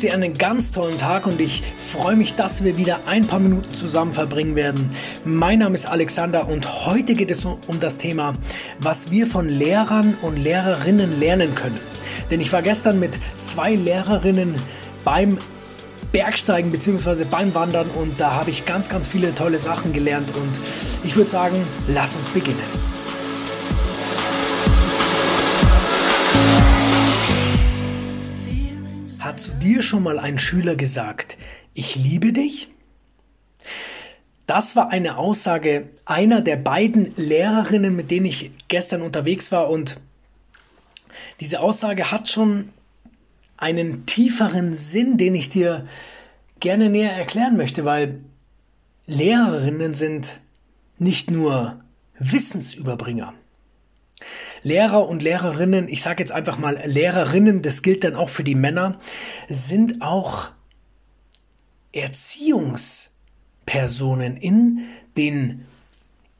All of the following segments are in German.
wünsche dir einen ganz tollen Tag und ich freue mich, dass wir wieder ein paar Minuten zusammen verbringen werden. Mein Name ist Alexander und heute geht es um das Thema, was wir von Lehrern und Lehrerinnen lernen können. Denn ich war gestern mit zwei Lehrerinnen beim Bergsteigen bzw. beim Wandern und da habe ich ganz, ganz viele tolle Sachen gelernt und ich würde sagen, lass uns beginnen. Hat zu dir schon mal ein Schüler gesagt, ich liebe dich? Das war eine Aussage einer der beiden Lehrerinnen, mit denen ich gestern unterwegs war und diese Aussage hat schon einen tieferen Sinn, den ich dir gerne näher erklären möchte, weil Lehrerinnen sind nicht nur Wissensüberbringer. Lehrer und Lehrerinnen, ich sage jetzt einfach mal Lehrerinnen, das gilt dann auch für die Männer, sind auch Erziehungspersonen in den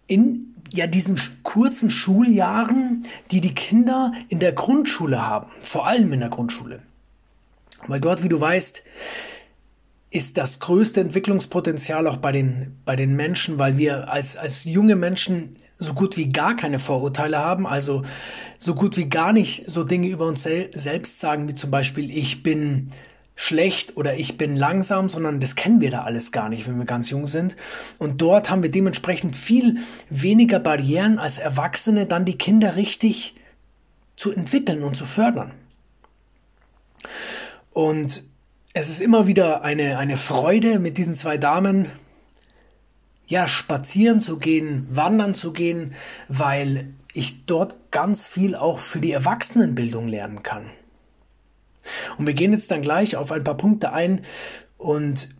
in ja diesen kurzen Schuljahren, die die Kinder in der Grundschule haben, vor allem in der Grundschule. Weil dort, wie du weißt, ist das größte Entwicklungspotenzial auch bei den, bei den Menschen, weil wir als, als junge Menschen so gut wie gar keine Vorurteile haben, also so gut wie gar nicht so Dinge über uns sel selbst sagen, wie zum Beispiel ich bin schlecht oder ich bin langsam, sondern das kennen wir da alles gar nicht, wenn wir ganz jung sind. Und dort haben wir dementsprechend viel weniger Barrieren als Erwachsene, dann die Kinder richtig zu entwickeln und zu fördern. Und es ist immer wieder eine, eine Freude, mit diesen zwei Damen ja, spazieren zu gehen, wandern zu gehen, weil ich dort ganz viel auch für die Erwachsenenbildung lernen kann. Und wir gehen jetzt dann gleich auf ein paar Punkte ein und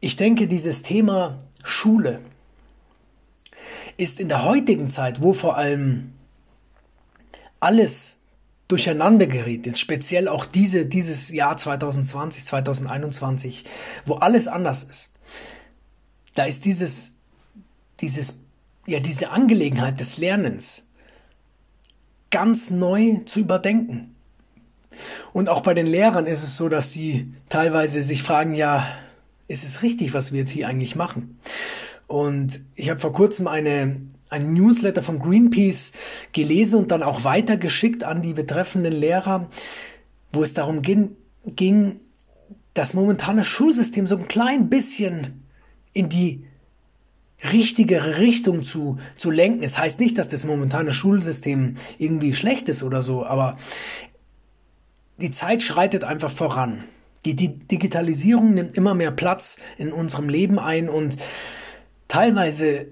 ich denke, dieses Thema Schule ist in der heutigen Zeit, wo vor allem alles durcheinander gerät, jetzt speziell auch diese, dieses Jahr 2020, 2021, wo alles anders ist, da ist dieses, dieses, ja, diese Angelegenheit des Lernens ganz neu zu überdenken. Und auch bei den Lehrern ist es so, dass sie teilweise sich fragen, ja, ist es richtig, was wir jetzt hier eigentlich machen? Und ich habe vor kurzem eine, ein Newsletter von Greenpeace gelesen und dann auch weitergeschickt an die betreffenden Lehrer, wo es darum ging, ging das momentane Schulsystem so ein klein bisschen in die richtigere Richtung zu, zu lenken. Es heißt nicht, dass das momentane Schulsystem irgendwie schlecht ist oder so, aber die Zeit schreitet einfach voran. Die, die Digitalisierung nimmt immer mehr Platz in unserem Leben ein und teilweise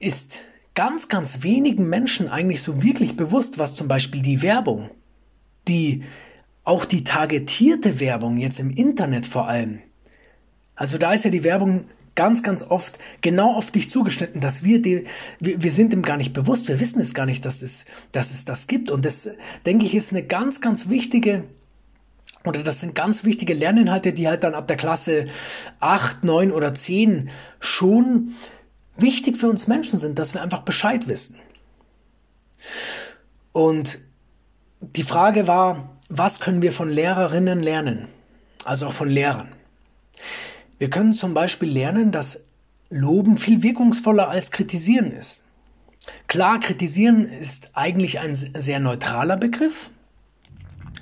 ist ganz, ganz wenigen Menschen eigentlich so wirklich bewusst, was zum Beispiel die Werbung, die auch die targetierte Werbung jetzt im Internet vor allem, also da ist ja die Werbung ganz, ganz oft genau auf dich zugeschnitten, dass wir, die, wir, wir sind dem gar nicht bewusst, wir wissen es gar nicht, dass es, dass es das gibt. Und das, denke ich, ist eine ganz, ganz wichtige, oder das sind ganz wichtige Lerninhalte, die halt dann ab der Klasse 8, 9 oder 10 schon wichtig für uns Menschen sind, dass wir einfach Bescheid wissen. Und die Frage war, was können wir von Lehrerinnen lernen? Also auch von Lehrern. Wir können zum Beispiel lernen, dass Loben viel wirkungsvoller als Kritisieren ist. Klar, kritisieren ist eigentlich ein sehr neutraler Begriff,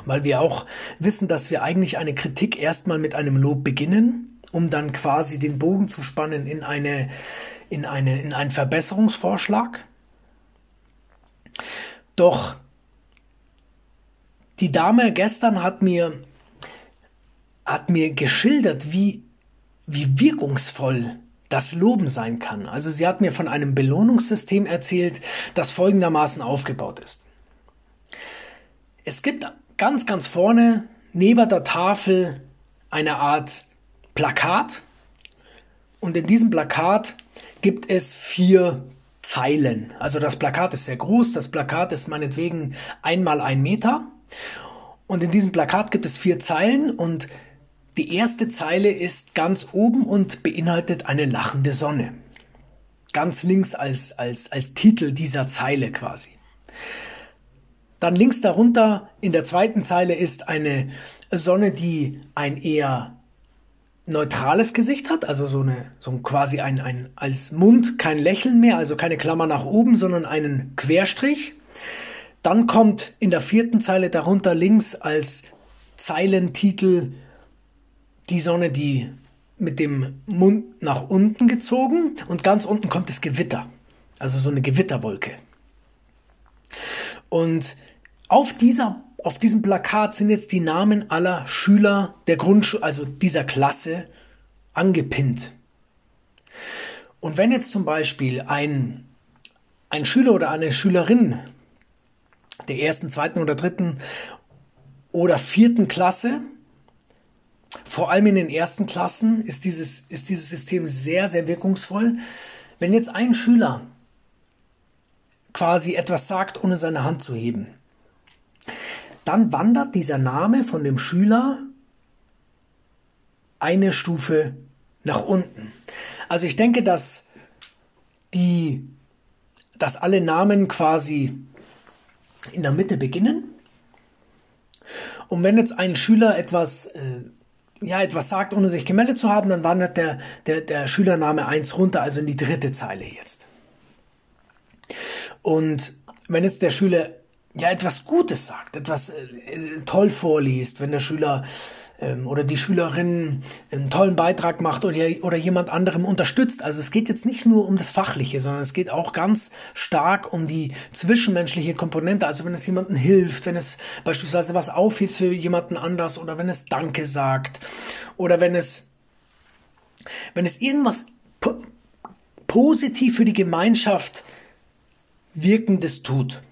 weil wir auch wissen, dass wir eigentlich eine Kritik erstmal mit einem Lob beginnen, um dann quasi den Bogen zu spannen in eine, in eine, in einen Verbesserungsvorschlag. Doch die Dame gestern hat mir, hat mir geschildert, wie wie wirkungsvoll das Loben sein kann. Also sie hat mir von einem Belohnungssystem erzählt, das folgendermaßen aufgebaut ist. Es gibt ganz, ganz vorne neben der Tafel eine Art Plakat und in diesem Plakat gibt es vier Zeilen. Also das Plakat ist sehr groß, das Plakat ist meinetwegen einmal ein Meter und in diesem Plakat gibt es vier Zeilen und die erste Zeile ist ganz oben und beinhaltet eine lachende Sonne. Ganz links als, als, als Titel dieser Zeile quasi. Dann links darunter in der zweiten Zeile ist eine Sonne, die ein eher neutrales Gesicht hat, also so eine, so quasi ein, ein, als Mund kein Lächeln mehr, also keine Klammer nach oben, sondern einen Querstrich. Dann kommt in der vierten Zeile darunter links als Zeilentitel die Sonne, die mit dem Mund nach unten gezogen und ganz unten kommt das Gewitter, also so eine Gewitterwolke. Und auf dieser auf diesem Plakat sind jetzt die Namen aller Schüler der Grundschule, also dieser Klasse, angepinnt. Und wenn jetzt zum Beispiel ein, ein Schüler oder eine Schülerin der ersten, zweiten oder dritten oder vierten Klasse, vor allem in den ersten Klassen, ist dieses, ist dieses System sehr, sehr wirkungsvoll. Wenn jetzt ein Schüler quasi etwas sagt, ohne seine Hand zu heben, dann wandert dieser Name von dem Schüler eine Stufe nach unten. Also ich denke, dass die, dass alle Namen quasi in der Mitte beginnen. Und wenn jetzt ein Schüler etwas, äh, ja, etwas sagt, ohne sich gemeldet zu haben, dann wandert der, der, der Schülername 1 runter, also in die dritte Zeile jetzt. Und wenn jetzt der Schüler ja etwas Gutes sagt, etwas äh, toll vorliest, wenn der Schüler ähm, oder die Schülerin einen tollen Beitrag macht oder, oder jemand anderem unterstützt. Also es geht jetzt nicht nur um das Fachliche, sondern es geht auch ganz stark um die zwischenmenschliche Komponente. Also wenn es jemandem hilft, wenn es beispielsweise was aufhebt für jemanden anders oder wenn es Danke sagt oder wenn es, wenn es irgendwas po positiv für die Gemeinschaft wirkendes tut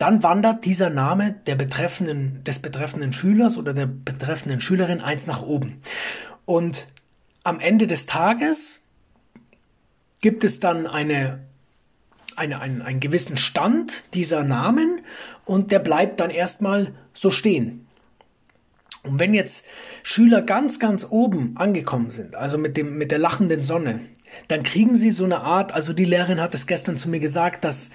dann wandert dieser Name der betreffenden, des betreffenden Schülers oder der betreffenden Schülerin eins nach oben. Und am Ende des Tages gibt es dann eine, eine, einen, einen gewissen Stand dieser Namen und der bleibt dann erstmal so stehen. Und wenn jetzt Schüler ganz, ganz oben angekommen sind, also mit, dem, mit der lachenden Sonne, dann kriegen sie so eine Art, also die Lehrerin hat es gestern zu mir gesagt, dass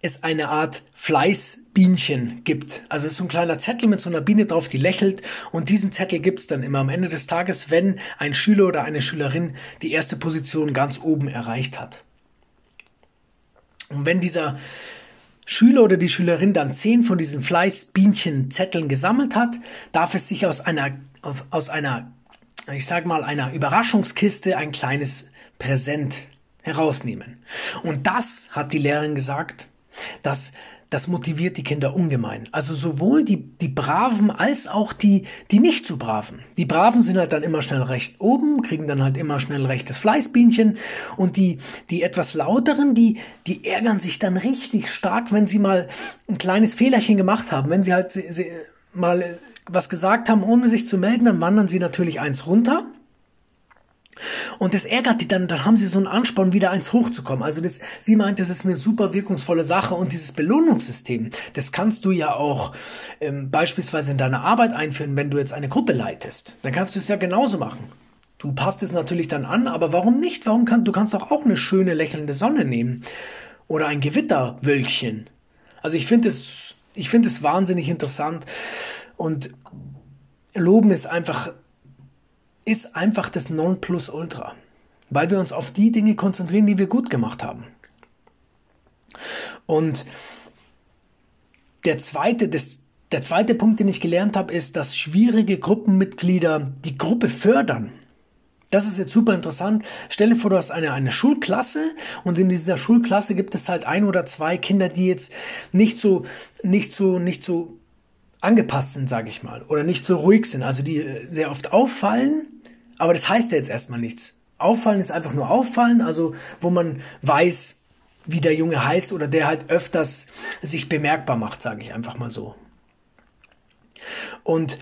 es eine Art Fleißbienchen gibt. Also es ist so ein kleiner Zettel mit so einer Biene drauf, die lächelt und diesen Zettel gibt's dann immer am Ende des Tages, wenn ein Schüler oder eine Schülerin die erste Position ganz oben erreicht hat. Und wenn dieser Schüler oder die Schülerin dann zehn von diesen Fleißbienchen-Zetteln gesammelt hat, darf es sich aus einer, aus einer, ich sag mal, einer Überraschungskiste ein kleines Präsent herausnehmen. Und das, hat die Lehrerin gesagt, das, das motiviert die Kinder ungemein. Also sowohl die, die Braven als auch die, die nicht so Braven. Die Braven sind halt dann immer schnell recht oben, kriegen dann halt immer schnell rechtes Fleißbienchen und die, die etwas lauteren, die, die ärgern sich dann richtig stark, wenn sie mal ein kleines Fehlerchen gemacht haben. Wenn sie halt sie, sie mal was gesagt haben, ohne sich zu melden, dann wandern sie natürlich eins runter. Und das ärgert die dann, dann haben sie so einen Ansporn, wieder eins hochzukommen. Also das, sie meint, das ist eine super wirkungsvolle Sache und dieses Belohnungssystem, das kannst du ja auch ähm, beispielsweise in deiner Arbeit einführen, wenn du jetzt eine Gruppe leitest. Dann kannst du es ja genauso machen. Du passt es natürlich dann an, aber warum nicht? Warum kann, du kannst doch auch eine schöne lächelnde Sonne nehmen oder ein Gewitterwölkchen. Also ich finde es, ich finde es wahnsinnig interessant und Loben ist einfach ist einfach das Nonplusultra, weil wir uns auf die Dinge konzentrieren, die wir gut gemacht haben. Und der zweite, das, der zweite Punkt, den ich gelernt habe, ist, dass schwierige Gruppenmitglieder die Gruppe fördern. Das ist jetzt super interessant. Stell dir vor, du hast eine, eine Schulklasse und in dieser Schulklasse gibt es halt ein oder zwei Kinder, die jetzt nicht so, nicht so, nicht so angepasst sind, sage ich mal, oder nicht so ruhig sind, also die äh, sehr oft auffallen aber das heißt ja jetzt erstmal nichts. Auffallen ist einfach nur auffallen, also wo man weiß, wie der Junge heißt oder der halt öfters sich bemerkbar macht, sage ich einfach mal so. Und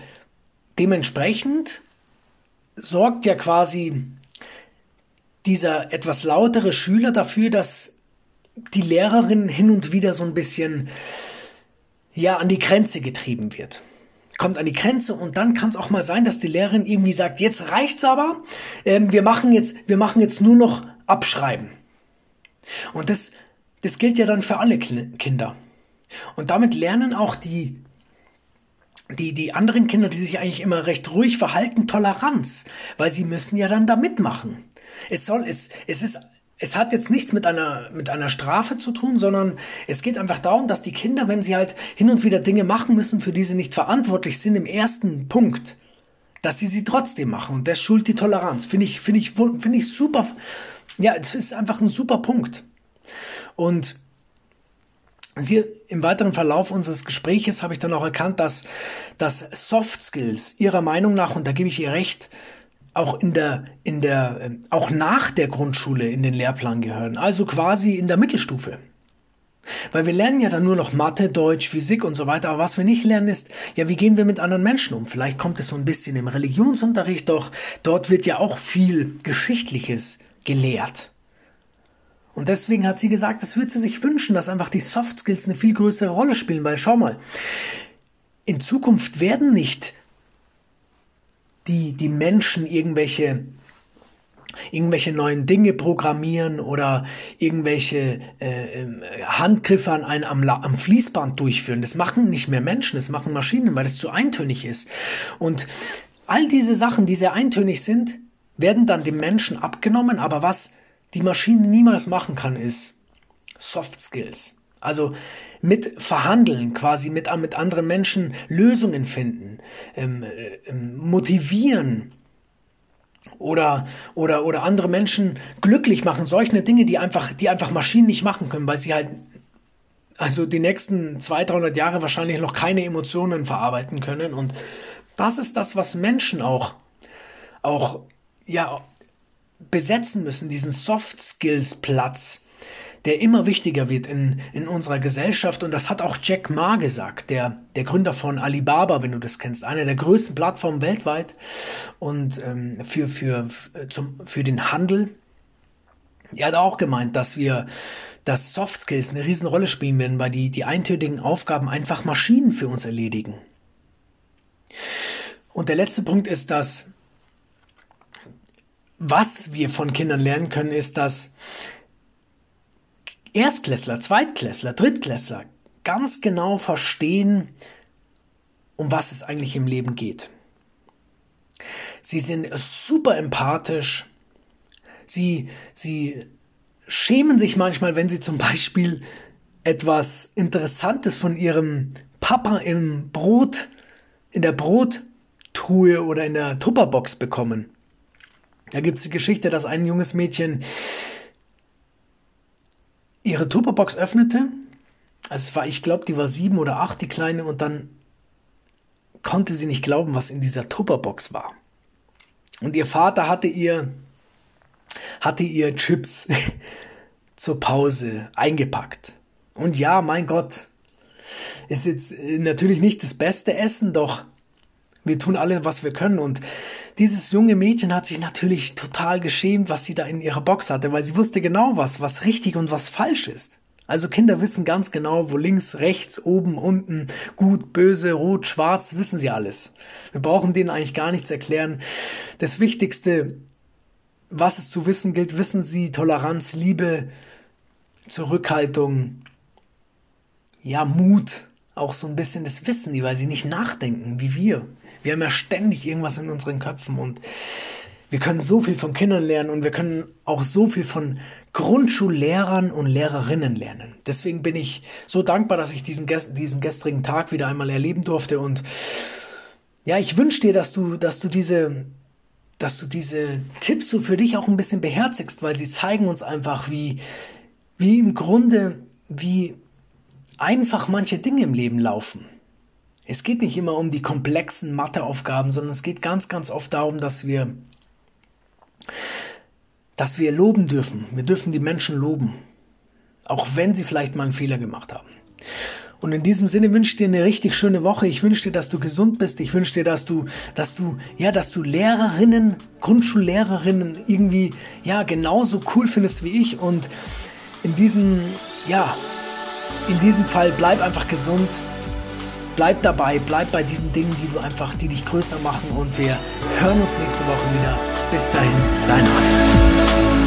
dementsprechend sorgt ja quasi dieser etwas lautere Schüler dafür, dass die Lehrerin hin und wieder so ein bisschen ja an die Grenze getrieben wird kommt an die Grenze und dann kann es auch mal sein, dass die Lehrerin irgendwie sagt, jetzt reicht's aber, ähm, wir machen jetzt, wir machen jetzt nur noch abschreiben. Und das, das gilt ja dann für alle Kinder. Und damit lernen auch die, die, die anderen Kinder, die sich eigentlich immer recht ruhig verhalten, Toleranz, weil sie müssen ja dann da mitmachen. Es soll, es, es ist, es hat jetzt nichts mit einer, mit einer Strafe zu tun, sondern es geht einfach darum, dass die Kinder, wenn sie halt hin und wieder Dinge machen müssen, für die sie nicht verantwortlich sind, im ersten Punkt, dass sie sie trotzdem machen. Und das schult die Toleranz. Finde ich, finde ich, finde ich super. Ja, es ist einfach ein super Punkt. Und hier im weiteren Verlauf unseres Gespräches habe ich dann auch erkannt, dass, dass Soft Skills ihrer Meinung nach, und da gebe ich ihr recht, auch in der, in der, ähm, auch nach der Grundschule in den Lehrplan gehören. Also quasi in der Mittelstufe. Weil wir lernen ja dann nur noch Mathe, Deutsch, Physik und so weiter. Aber was wir nicht lernen ist, ja, wie gehen wir mit anderen Menschen um? Vielleicht kommt es so ein bisschen im Religionsunterricht, doch dort wird ja auch viel Geschichtliches gelehrt. Und deswegen hat sie gesagt, das würde sie sich wünschen, dass einfach die Soft Skills eine viel größere Rolle spielen, weil schau mal, in Zukunft werden nicht die, die Menschen irgendwelche irgendwelche neuen Dinge programmieren oder irgendwelche äh, ähm, Handgriffe an einem am, am Fließband durchführen. Das machen nicht mehr Menschen, das machen Maschinen, weil es zu eintönig ist. Und all diese Sachen, die sehr eintönig sind, werden dann dem Menschen abgenommen, aber was die Maschine niemals machen kann, ist Soft Skills. Also mit verhandeln, quasi mit, mit anderen Menschen Lösungen finden, ähm, äh, motivieren oder, oder, oder andere Menschen glücklich machen. Solche Dinge, die einfach, die einfach Maschinen nicht machen können, weil sie halt also die nächsten 200, 300 Jahre wahrscheinlich noch keine Emotionen verarbeiten können. Und das ist das, was Menschen auch, auch, ja, besetzen müssen, diesen Soft Skills Platz, der immer wichtiger wird in, in unserer Gesellschaft. Und das hat auch Jack Ma gesagt, der, der Gründer von Alibaba, wenn du das kennst, eine der größten Plattformen weltweit und ähm, für, für, zum, für den Handel. Er hat auch gemeint, dass wir, dass Soft Skills eine Riesenrolle spielen werden, weil die, die eintönigen Aufgaben einfach Maschinen für uns erledigen. Und der letzte Punkt ist, dass was wir von Kindern lernen können, ist, dass Erstklässler, Zweitklässler, Drittklässler ganz genau verstehen, um was es eigentlich im Leben geht. Sie sind super empathisch. Sie, sie schämen sich manchmal, wenn sie zum Beispiel etwas Interessantes von ihrem Papa im Brot, in der Brottruhe oder in der Tupperbox bekommen. Da gibt es die Geschichte, dass ein junges Mädchen ihre Tupperbox öffnete. Es war, ich glaube, die war sieben oder acht, die kleine, und dann konnte sie nicht glauben, was in dieser Tupperbox war. Und ihr Vater hatte ihr, hatte ihr Chips zur Pause eingepackt. Und ja, mein Gott, ist jetzt natürlich nicht das beste Essen, doch wir tun alle, was wir können. Und dieses junge Mädchen hat sich natürlich total geschämt, was sie da in ihrer Box hatte, weil sie wusste genau was, was richtig und was falsch ist. Also Kinder wissen ganz genau, wo links, rechts, oben, unten, gut, böse, rot, schwarz, wissen sie alles. Wir brauchen denen eigentlich gar nichts erklären. Das Wichtigste, was es zu wissen gilt, wissen sie Toleranz, Liebe, Zurückhaltung, ja, Mut, auch so ein bisschen das wissen die, weil sie nicht nachdenken wie wir. Wir haben ja ständig irgendwas in unseren Köpfen und wir können so viel von Kindern lernen und wir können auch so viel von Grundschullehrern und Lehrerinnen lernen. Deswegen bin ich so dankbar, dass ich diesen, diesen gestrigen Tag wieder einmal erleben durfte und ja, ich wünsche dir, dass du, dass du diese, dass du diese Tipps so für dich auch ein bisschen beherzigst, weil sie zeigen uns einfach, wie, wie im Grunde, wie einfach manche Dinge im Leben laufen. Es geht nicht immer um die komplexen Matheaufgaben, sondern es geht ganz, ganz oft darum, dass wir, dass wir loben dürfen. Wir dürfen die Menschen loben. Auch wenn sie vielleicht mal einen Fehler gemacht haben. Und in diesem Sinne wünsche ich dir eine richtig schöne Woche. Ich wünsche dir, dass du gesund bist. Ich wünsche dir, dass du, dass du, ja, dass du Lehrerinnen, Grundschullehrerinnen irgendwie, ja, genauso cool findest wie ich. Und in diesem, ja, in diesem Fall bleib einfach gesund. Bleib dabei, bleib bei diesen Dingen, die du einfach, die dich größer machen und wir hören uns nächste Woche wieder. Bis dahin, dein Alex.